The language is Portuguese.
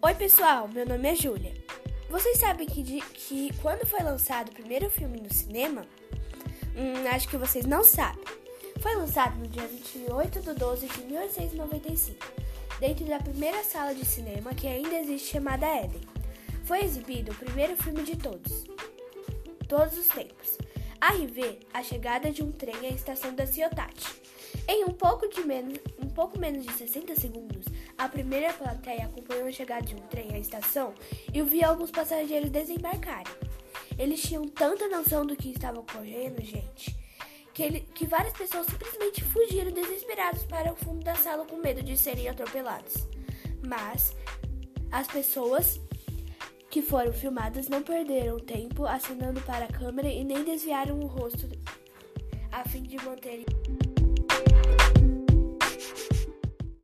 Oi, pessoal, meu nome é Júlia. Vocês sabem que, de, que quando foi lançado o primeiro filme no cinema? Hum, acho que vocês não sabem. Foi lançado no dia 28 de 12 de 1895, dentro da primeira sala de cinema que ainda existe chamada Eden. Foi exibido o primeiro filme de todos, todos os tempos. A revê a chegada de um trem à estação da Ciotati. Em um pouco, de menos, um pouco menos de 60 segundos, a primeira plateia acompanhou a chegada de um trem à estação e viu alguns passageiros desembarcarem. Eles tinham tanta noção do que estava ocorrendo, gente, que, ele, que várias pessoas simplesmente fugiram desesperados para o fundo da sala com medo de serem atropelados. Mas as pessoas que foram filmadas não perderam tempo acenando para a câmera e nem desviaram o rosto a fim de manterem